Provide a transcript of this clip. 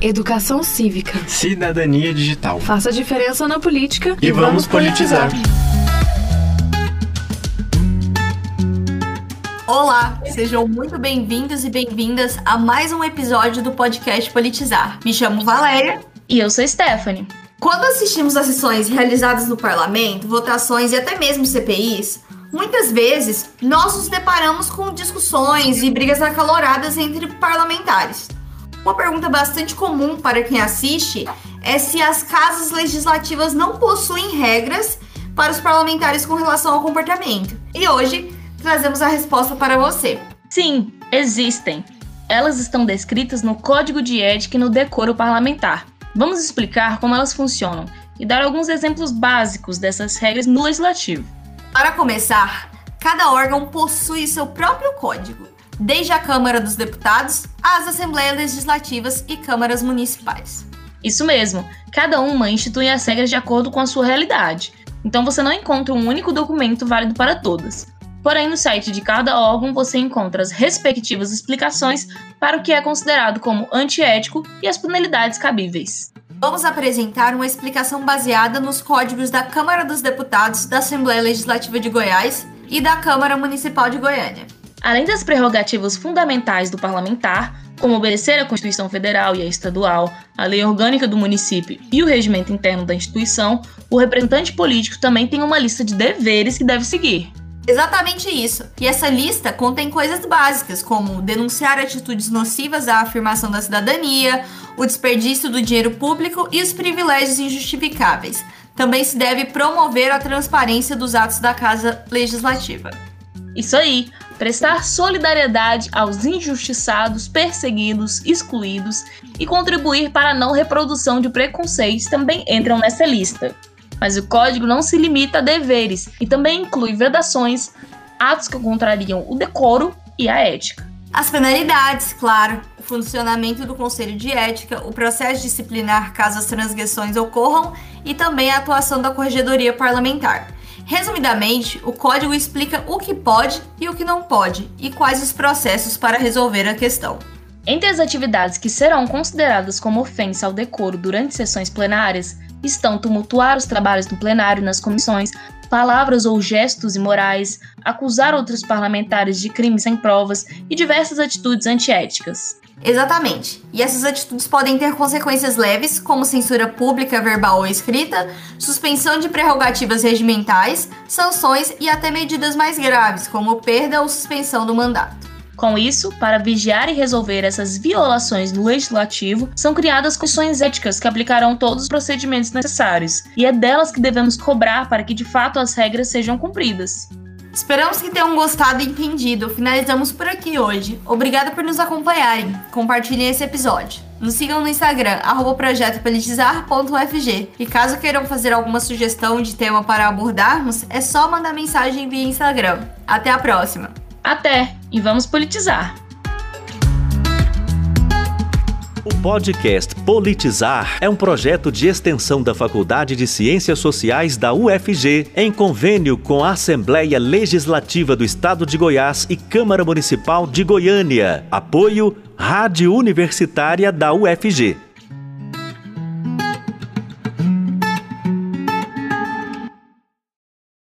Educação cívica. Cidadania digital. Faça diferença na política e, vamos politizar. Olá, sejam muito bem-vindos e bem-vindas a mais um episódio do podcast Politizar. Me chamo Valéria. E eu sou Stephanie. Quando assistimos às sessões realizadas no parlamento, votações e até mesmo CPIs, muitas vezes nós nos deparamos com discussões e brigas acaloradas entre parlamentares. Uma pergunta bastante comum para quem assiste é se as casas legislativas não possuem regras para os parlamentares com relação ao comportamento. E hoje trazemos a resposta para você. Sim, existem. Elas estão descritas no Código de Ética e no Decoro Parlamentar. Vamos explicar como elas funcionam e dar alguns exemplos básicos dessas regras no legislativo. Para começar, cada órgão possui seu próprio código, desde a Câmara dos Deputados às Assembleias Legislativas e câmaras municipais. Isso mesmo, cada uma institui as regras de acordo com a sua realidade, então você não encontra um único documento válido para todas. Porém, no site de cada órgão você encontra as respectivas explicações para o que é considerado como antiético e as penalidades cabíveis. Vamos apresentar uma explicação baseada nos códigos da Câmara dos Deputados, da Assembleia Legislativa de Goiás e da Câmara Municipal de Goiânia. Além das prerrogativas fundamentais do parlamentar, como obedecer à Constituição Federal e à Estadual, a lei orgânica do município e o regimento interno da instituição, o representante político também tem uma lista de deveres que deve seguir. Exatamente isso. E essa lista contém coisas básicas, como denunciar atitudes nocivas à afirmação da cidadania, o desperdício do dinheiro público e os privilégios injustificáveis. Também se deve promover a transparência dos atos da Casa Legislativa. Isso aí, prestar solidariedade aos injustiçados, perseguidos, excluídos e contribuir para a não reprodução de preconceitos também entram nessa lista. Mas o código não se limita a deveres e também inclui vedações, atos que contrariam o decoro e a ética. As penalidades, claro, o funcionamento do Conselho de Ética, o processo disciplinar caso as transgressões ocorram e também a atuação da Corregedoria Parlamentar. Resumidamente, o código explica o que pode e o que não pode e quais os processos para resolver a questão. Entre as atividades que serão consideradas como ofensa ao decoro durante sessões plenárias estão tumultuar os trabalhos do plenário nas comissões, palavras ou gestos imorais, acusar outros parlamentares de crimes sem provas e diversas atitudes antiéticas. Exatamente. E essas atitudes podem ter consequências leves, como censura pública, verbal ou escrita, suspensão de prerrogativas regimentais, sanções e até medidas mais graves, como perda ou suspensão do mandato. Com isso, para vigiar e resolver essas violações do legislativo, são criadas comissões éticas que aplicarão todos os procedimentos necessários, e é delas que devemos cobrar para que de fato as regras sejam cumpridas. Esperamos que tenham gostado e entendido. Finalizamos por aqui hoje. Obrigada por nos acompanharem. Compartilhem esse episódio. Nos sigam no Instagram, projetopolitizar.ufg. E caso queiram fazer alguma sugestão de tema para abordarmos, é só mandar mensagem via Instagram. Até a próxima! Até e vamos politizar! O podcast Politizar é um projeto de extensão da Faculdade de Ciências Sociais da UFG, em convênio com a Assembleia Legislativa do Estado de Goiás e Câmara Municipal de Goiânia. Apoio Rádio Universitária da UFG.